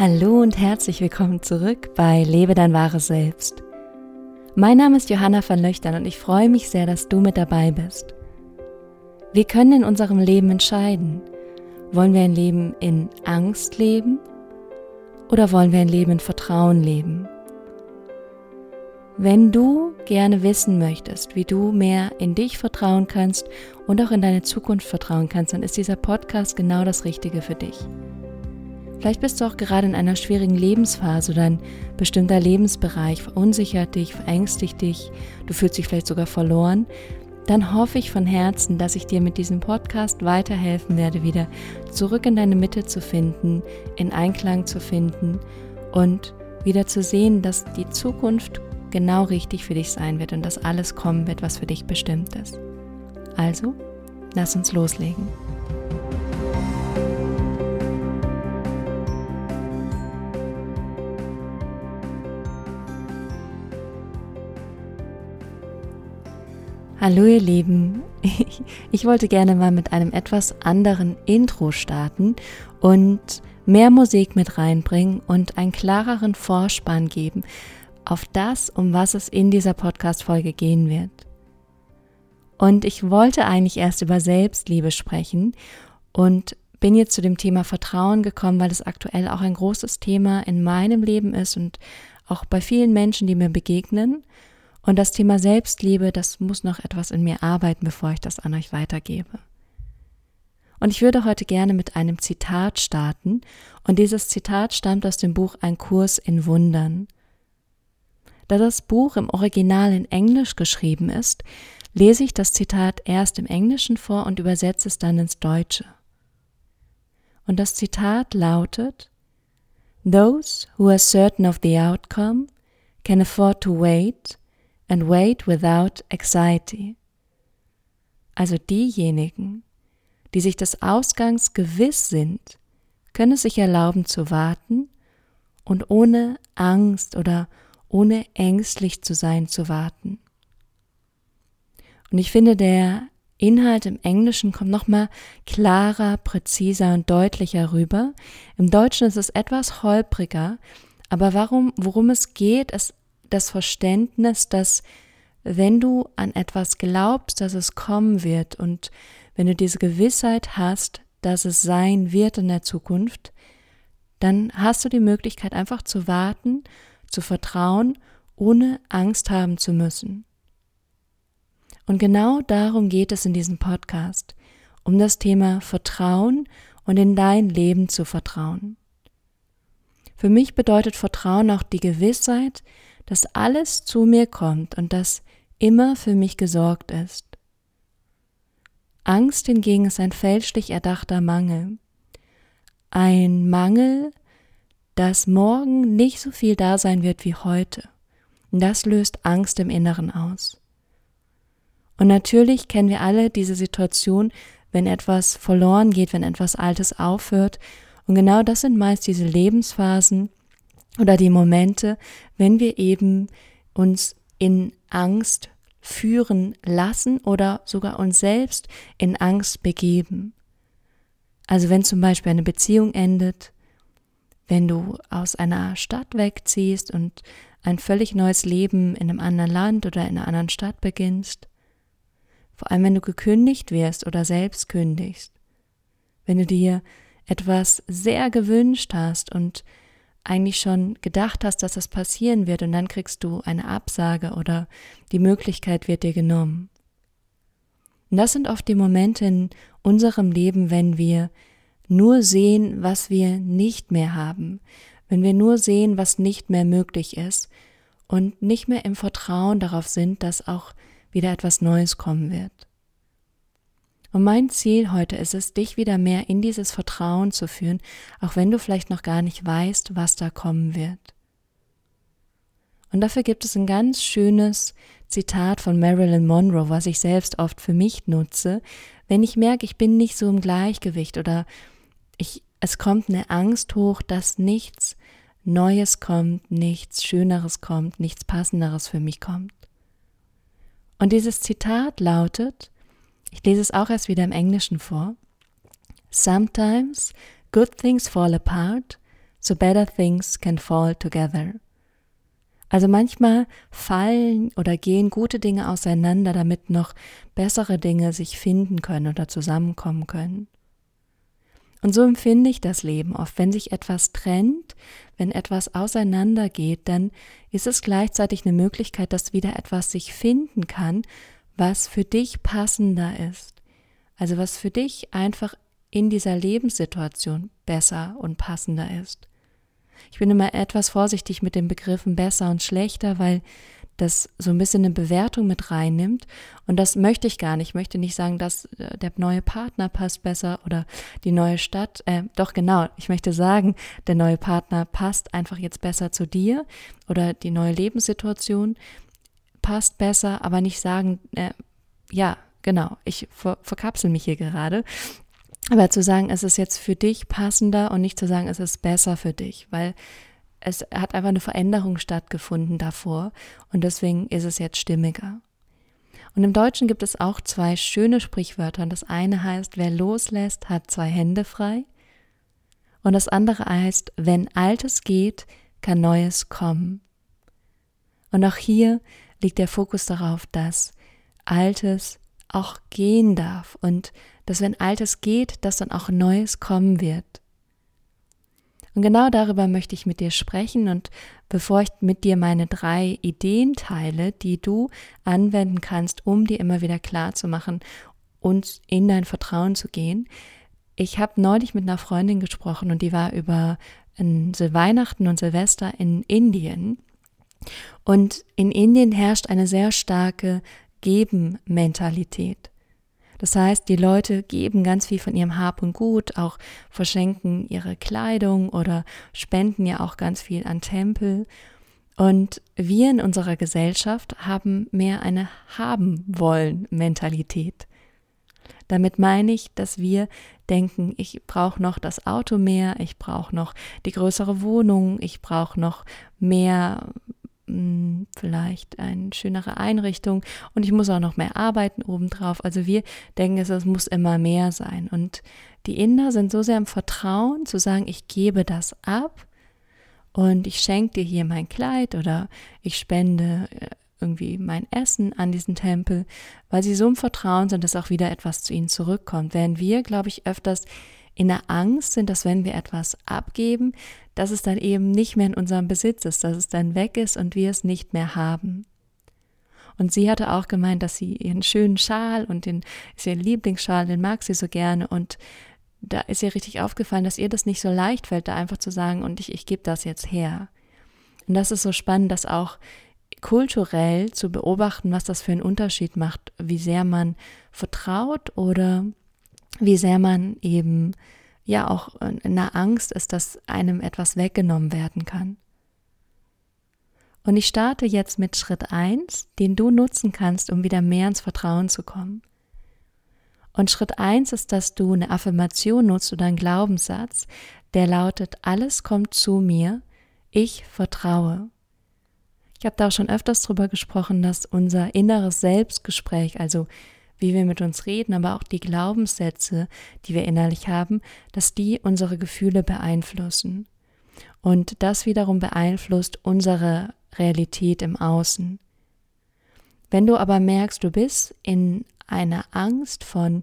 Hallo und herzlich willkommen zurück bei Lebe dein wahres Selbst. Mein Name ist Johanna van Löchtern und ich freue mich sehr, dass du mit dabei bist. Wir können in unserem Leben entscheiden, wollen wir ein Leben in Angst leben oder wollen wir ein Leben in Vertrauen leben? Wenn du gerne wissen möchtest, wie du mehr in dich vertrauen kannst und auch in deine Zukunft vertrauen kannst, dann ist dieser Podcast genau das Richtige für dich. Vielleicht bist du auch gerade in einer schwierigen Lebensphase oder ein bestimmter Lebensbereich verunsichert dich, verängstigt dich, du fühlst dich vielleicht sogar verloren. Dann hoffe ich von Herzen, dass ich dir mit diesem Podcast weiterhelfen werde, wieder zurück in deine Mitte zu finden, in Einklang zu finden und wieder zu sehen, dass die Zukunft genau richtig für dich sein wird und dass alles kommen wird, was für dich bestimmt ist. Also, lass uns loslegen. Hallo ihr Lieben, ich wollte gerne mal mit einem etwas anderen Intro starten und mehr Musik mit reinbringen und einen klareren Vorspann geben auf das, um was es in dieser Podcast-Folge gehen wird. Und ich wollte eigentlich erst über Selbstliebe sprechen und bin jetzt zu dem Thema Vertrauen gekommen, weil es aktuell auch ein großes Thema in meinem Leben ist und auch bei vielen Menschen, die mir begegnen. Und das Thema Selbstliebe, das muss noch etwas in mir arbeiten, bevor ich das an euch weitergebe. Und ich würde heute gerne mit einem Zitat starten. Und dieses Zitat stammt aus dem Buch Ein Kurs in Wundern. Da das Buch im Original in Englisch geschrieben ist, lese ich das Zitat erst im Englischen vor und übersetze es dann ins Deutsche. Und das Zitat lautet Those who are certain of the outcome can afford to wait and wait without anxiety. Also diejenigen, die sich des Ausgangs gewiss sind, können es sich erlauben zu warten und ohne Angst oder ohne ängstlich zu sein zu warten. Und ich finde, der Inhalt im Englischen kommt nochmal klarer, präziser und deutlicher rüber. Im Deutschen ist es etwas holpriger, aber warum, worum es geht, ist das Verständnis, dass wenn du an etwas glaubst, dass es kommen wird und wenn du diese Gewissheit hast, dass es sein wird in der Zukunft, dann hast du die Möglichkeit einfach zu warten, zu vertrauen, ohne Angst haben zu müssen. Und genau darum geht es in diesem Podcast, um das Thema Vertrauen und in dein Leben zu vertrauen. Für mich bedeutet Vertrauen auch die Gewissheit, dass alles zu mir kommt und dass immer für mich gesorgt ist. Angst hingegen ist ein fälschlich erdachter Mangel. Ein Mangel, dass morgen nicht so viel da sein wird wie heute. Und das löst Angst im Inneren aus. Und natürlich kennen wir alle diese Situation, wenn etwas verloren geht, wenn etwas Altes aufhört. Und genau das sind meist diese Lebensphasen, oder die Momente, wenn wir eben uns in Angst führen lassen oder sogar uns selbst in Angst begeben. Also wenn zum Beispiel eine Beziehung endet, wenn du aus einer Stadt wegziehst und ein völlig neues Leben in einem anderen Land oder in einer anderen Stadt beginnst, vor allem wenn du gekündigt wirst oder selbst kündigst, wenn du dir etwas sehr gewünscht hast und eigentlich schon gedacht hast, dass das passieren wird und dann kriegst du eine Absage oder die Möglichkeit wird dir genommen. Und das sind oft die Momente in unserem Leben, wenn wir nur sehen, was wir nicht mehr haben, wenn wir nur sehen, was nicht mehr möglich ist und nicht mehr im Vertrauen darauf sind, dass auch wieder etwas Neues kommen wird. Und mein Ziel heute ist es, dich wieder mehr in dieses Vertrauen zu führen, auch wenn du vielleicht noch gar nicht weißt, was da kommen wird. Und dafür gibt es ein ganz schönes Zitat von Marilyn Monroe, was ich selbst oft für mich nutze, wenn ich merke, ich bin nicht so im Gleichgewicht oder ich, es kommt eine Angst hoch, dass nichts Neues kommt, nichts Schöneres kommt, nichts Passenderes für mich kommt. Und dieses Zitat lautet, ich lese es auch erst wieder im Englischen vor. Sometimes good things fall apart so better things can fall together. Also manchmal fallen oder gehen gute Dinge auseinander, damit noch bessere Dinge sich finden können oder zusammenkommen können. Und so empfinde ich das Leben oft. Wenn sich etwas trennt, wenn etwas auseinandergeht, dann ist es gleichzeitig eine Möglichkeit, dass wieder etwas sich finden kann, was für dich passender ist. Also was für dich einfach in dieser Lebenssituation besser und passender ist. Ich bin immer etwas vorsichtig mit den Begriffen besser und schlechter, weil das so ein bisschen eine Bewertung mit reinnimmt. Und das möchte ich gar nicht. Ich möchte nicht sagen, dass äh, der neue Partner passt besser oder die neue Stadt. Äh, doch genau, ich möchte sagen, der neue Partner passt einfach jetzt besser zu dir oder die neue Lebenssituation passt besser, aber nicht sagen, äh, ja, genau, ich ver verkapsel mich hier gerade. Aber zu sagen, es ist jetzt für dich passender und nicht zu sagen, es ist besser für dich, weil es hat einfach eine Veränderung stattgefunden davor und deswegen ist es jetzt stimmiger. Und im Deutschen gibt es auch zwei schöne Sprichwörter. Das eine heißt, wer loslässt, hat zwei Hände frei. Und das andere heißt, wenn Altes geht, kann Neues kommen. Und auch hier liegt der Fokus darauf, dass Altes auch gehen darf und dass wenn Altes geht, dass dann auch Neues kommen wird. Und genau darüber möchte ich mit dir sprechen und bevor ich mit dir meine drei Ideen teile, die du anwenden kannst, um dir immer wieder klar zu machen und in dein Vertrauen zu gehen. Ich habe neulich mit einer Freundin gesprochen und die war über Weihnachten und Silvester in Indien. Und in Indien herrscht eine sehr starke Geben-Mentalität. Das heißt, die Leute geben ganz viel von ihrem Hab und Gut, auch verschenken ihre Kleidung oder spenden ja auch ganz viel an Tempel. Und wir in unserer Gesellschaft haben mehr eine haben wollen Mentalität. Damit meine ich, dass wir denken, ich brauche noch das Auto mehr, ich brauche noch die größere Wohnung, ich brauche noch mehr hm, vielleicht eine schönere Einrichtung und ich muss auch noch mehr arbeiten obendrauf. Also wir denken, es, muss immer mehr sein. Und die Inder sind so sehr im Vertrauen zu sagen, ich gebe das ab und ich schenke dir hier mein Kleid oder ich spende äh, irgendwie mein Essen an diesen Tempel, weil sie so im Vertrauen sind, dass auch wieder etwas zu ihnen zurückkommt. Während wir, glaube ich, öfters in der Angst sind, dass wenn wir etwas abgeben, dass es dann eben nicht mehr in unserem Besitz ist, dass es dann weg ist und wir es nicht mehr haben. Und sie hatte auch gemeint, dass sie ihren schönen Schal und den ist ihr Lieblingsschal, den mag sie so gerne und da ist ihr richtig aufgefallen, dass ihr das nicht so leicht fällt, da einfach zu sagen und ich, ich gebe das jetzt her. Und das ist so spannend, dass auch kulturell zu beobachten, was das für einen Unterschied macht, wie sehr man vertraut oder wie sehr man eben ja auch in der Angst ist, dass einem etwas weggenommen werden kann. Und ich starte jetzt mit Schritt eins, den du nutzen kannst, um wieder mehr ins Vertrauen zu kommen. Und Schritt eins ist, dass du eine Affirmation nutzt oder einen Glaubenssatz, der lautet, alles kommt zu mir, ich vertraue. Ich habe da auch schon öfters drüber gesprochen, dass unser inneres Selbstgespräch, also wie wir mit uns reden, aber auch die Glaubenssätze, die wir innerlich haben, dass die unsere Gefühle beeinflussen. Und das wiederum beeinflusst unsere Realität im Außen. Wenn du aber merkst, du bist in einer Angst von,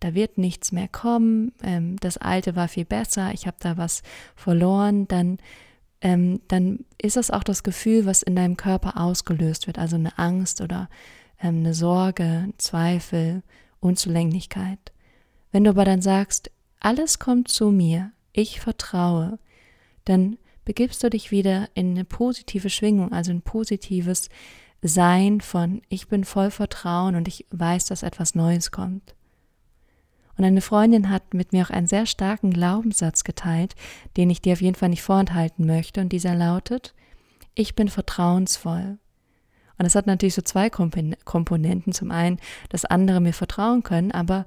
da wird nichts mehr kommen, ähm, das Alte war viel besser, ich habe da was verloren, dann, ähm, dann ist das auch das Gefühl, was in deinem Körper ausgelöst wird, also eine Angst oder ähm, eine Sorge, Zweifel, Unzulänglichkeit. Wenn du aber dann sagst, alles kommt zu mir, ich vertraue, dann begibst du dich wieder in eine positive Schwingung, also ein positives Sein von ich bin voll Vertrauen und ich weiß, dass etwas Neues kommt. Und eine Freundin hat mit mir auch einen sehr starken Glaubenssatz geteilt, den ich dir auf jeden Fall nicht vorenthalten möchte, und dieser lautet, ich bin vertrauensvoll. Und das hat natürlich so zwei Komponenten. Zum einen, dass andere mir vertrauen können, aber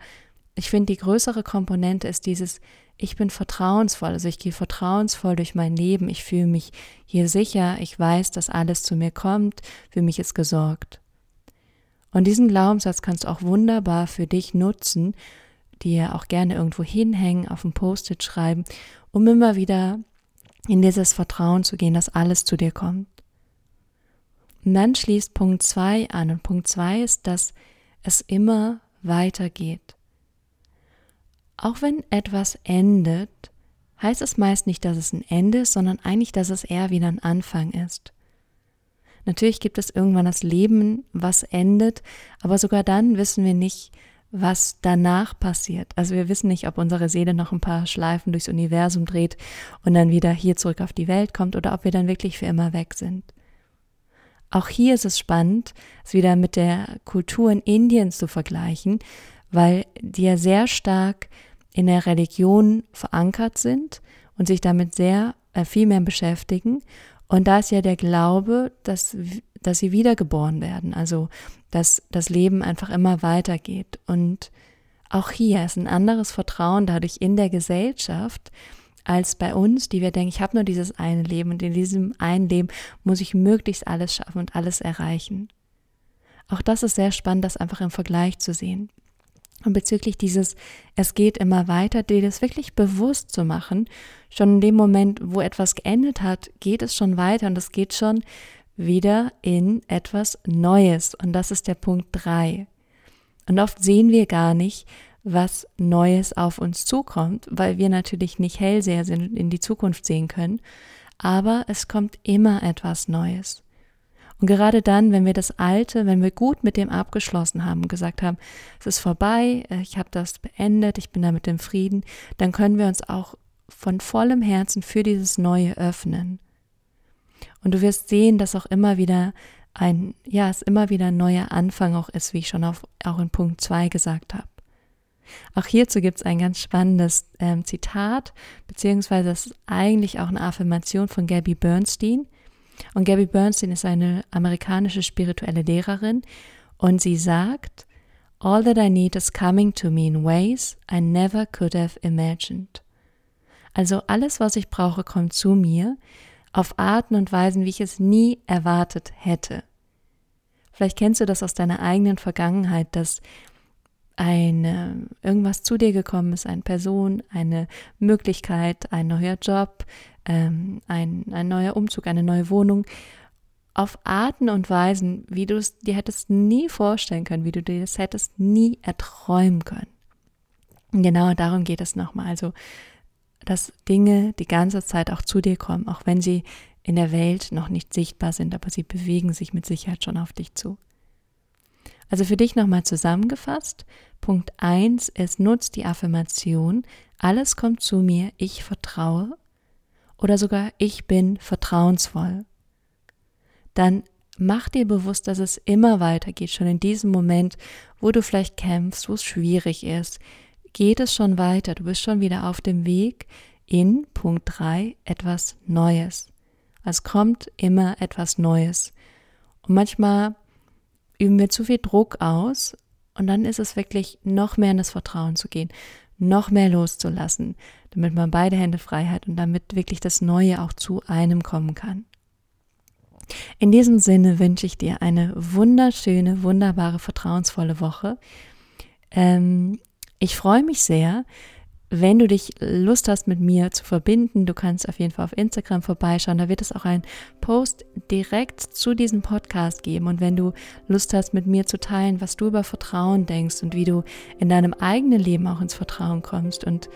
ich finde, die größere Komponente ist dieses, ich bin vertrauensvoll, also ich gehe vertrauensvoll durch mein Leben, ich fühle mich hier sicher, ich weiß, dass alles zu mir kommt, für mich ist gesorgt. Und diesen Glaubenssatz kannst du auch wunderbar für dich nutzen, dir auch gerne irgendwo hinhängen, auf ein Post-it schreiben, um immer wieder in dieses Vertrauen zu gehen, dass alles zu dir kommt. Und dann schließt Punkt 2 an. Und Punkt 2 ist, dass es immer weitergeht. Auch wenn etwas endet, heißt es meist nicht, dass es ein Ende ist, sondern eigentlich, dass es eher wieder ein Anfang ist. Natürlich gibt es irgendwann das Leben, was endet, aber sogar dann wissen wir nicht, was danach passiert. Also wir wissen nicht, ob unsere Seele noch ein paar Schleifen durchs Universum dreht und dann wieder hier zurück auf die Welt kommt oder ob wir dann wirklich für immer weg sind. Auch hier ist es spannend, es wieder mit der Kultur in Indien zu vergleichen, weil die ja sehr stark in der Religion verankert sind und sich damit sehr äh, viel mehr beschäftigen. Und da ist ja der Glaube, dass, dass sie wiedergeboren werden, also dass das Leben einfach immer weitergeht. Und auch hier ist ein anderes Vertrauen dadurch in der Gesellschaft, als bei uns, die wir denken, ich habe nur dieses eine Leben und in diesem einen Leben muss ich möglichst alles schaffen und alles erreichen. Auch das ist sehr spannend, das einfach im Vergleich zu sehen. Und bezüglich dieses, es geht immer weiter, dir das wirklich bewusst zu machen, schon in dem Moment, wo etwas geendet hat, geht es schon weiter und es geht schon wieder in etwas Neues. Und das ist der Punkt drei. Und oft sehen wir gar nicht, was Neues auf uns zukommt, weil wir natürlich nicht Hellseher sind und in die Zukunft sehen können, aber es kommt immer etwas Neues. Und gerade dann, wenn wir das Alte, wenn wir gut mit dem abgeschlossen haben gesagt haben, es ist vorbei, äh, ich habe das beendet, ich bin damit im Frieden, dann können wir uns auch von vollem Herzen für dieses Neue öffnen. Und du wirst sehen, dass auch immer wieder ein, ja, es immer wieder ein neuer Anfang auch ist, wie ich schon auf, auch in Punkt 2 gesagt habe. Auch hierzu gibt es ein ganz spannendes ähm, Zitat, beziehungsweise das ist eigentlich auch eine Affirmation von Gabby Bernstein. Und Gabby Bernstein ist eine amerikanische spirituelle Lehrerin und sie sagt, All that I need is coming to me in ways I never could have imagined. Also alles, was ich brauche, kommt zu mir auf Arten und Weisen, wie ich es nie erwartet hätte. Vielleicht kennst du das aus deiner eigenen Vergangenheit, dass eine, irgendwas zu dir gekommen ist, eine Person, eine Möglichkeit, ein neuer Job, ähm, ein, ein neuer Umzug, eine neue Wohnung, auf Arten und Weisen, wie du es dir hättest nie vorstellen können, wie du dir das hättest nie erträumen können. Genau darum geht es nochmal. Also, dass Dinge die ganze Zeit auch zu dir kommen, auch wenn sie in der Welt noch nicht sichtbar sind, aber sie bewegen sich mit Sicherheit schon auf dich zu. Also für dich nochmal zusammengefasst. Punkt 1 ist, nutzt die Affirmation, alles kommt zu mir, ich vertraue oder sogar ich bin vertrauensvoll. Dann mach dir bewusst, dass es immer weitergeht, schon in diesem Moment, wo du vielleicht kämpfst, wo es schwierig ist, geht es schon weiter, du bist schon wieder auf dem Weg in Punkt 3 etwas Neues. Es kommt immer etwas Neues. Und manchmal üben wir zu viel Druck aus und dann ist es wirklich noch mehr in das Vertrauen zu gehen, noch mehr loszulassen, damit man beide Hände frei hat und damit wirklich das Neue auch zu einem kommen kann. In diesem Sinne wünsche ich dir eine wunderschöne, wunderbare, vertrauensvolle Woche. Ähm, ich freue mich sehr, wenn du dich Lust hast, mit mir zu verbinden, du kannst auf jeden Fall auf Instagram vorbeischauen. Da wird es auch einen Post direkt zu diesem Podcast geben. Und wenn du Lust hast, mit mir zu teilen, was du über Vertrauen denkst und wie du in deinem eigenen Leben auch ins Vertrauen kommst und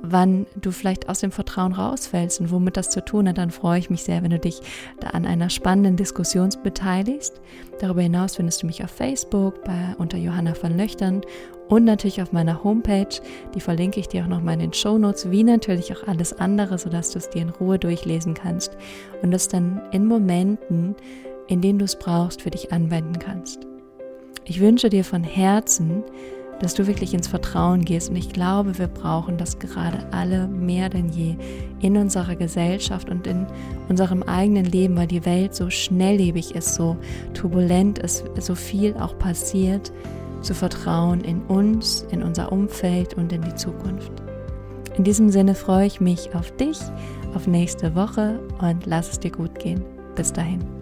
wann du vielleicht aus dem Vertrauen rausfällst und womit das zu tun hat, dann freue ich mich sehr, wenn du dich da an einer spannenden Diskussion beteiligst. Darüber hinaus findest du mich auf Facebook bei, unter Johanna von Löchtern und natürlich auf meiner Homepage. Die verlinke ich dir auch nochmal in den Show Notes, wie natürlich auch alles andere, sodass du es dir in Ruhe durchlesen kannst und es dann in Momenten, in denen du es brauchst, für dich anwenden kannst. Ich wünsche dir von Herzen, dass du wirklich ins Vertrauen gehst. Und ich glaube, wir brauchen das gerade alle mehr denn je in unserer Gesellschaft und in unserem eigenen Leben, weil die Welt so schnelllebig ist, so turbulent ist, so viel auch passiert, zu vertrauen in uns, in unser Umfeld und in die Zukunft. In diesem Sinne freue ich mich auf dich, auf nächste Woche und lass es dir gut gehen. Bis dahin.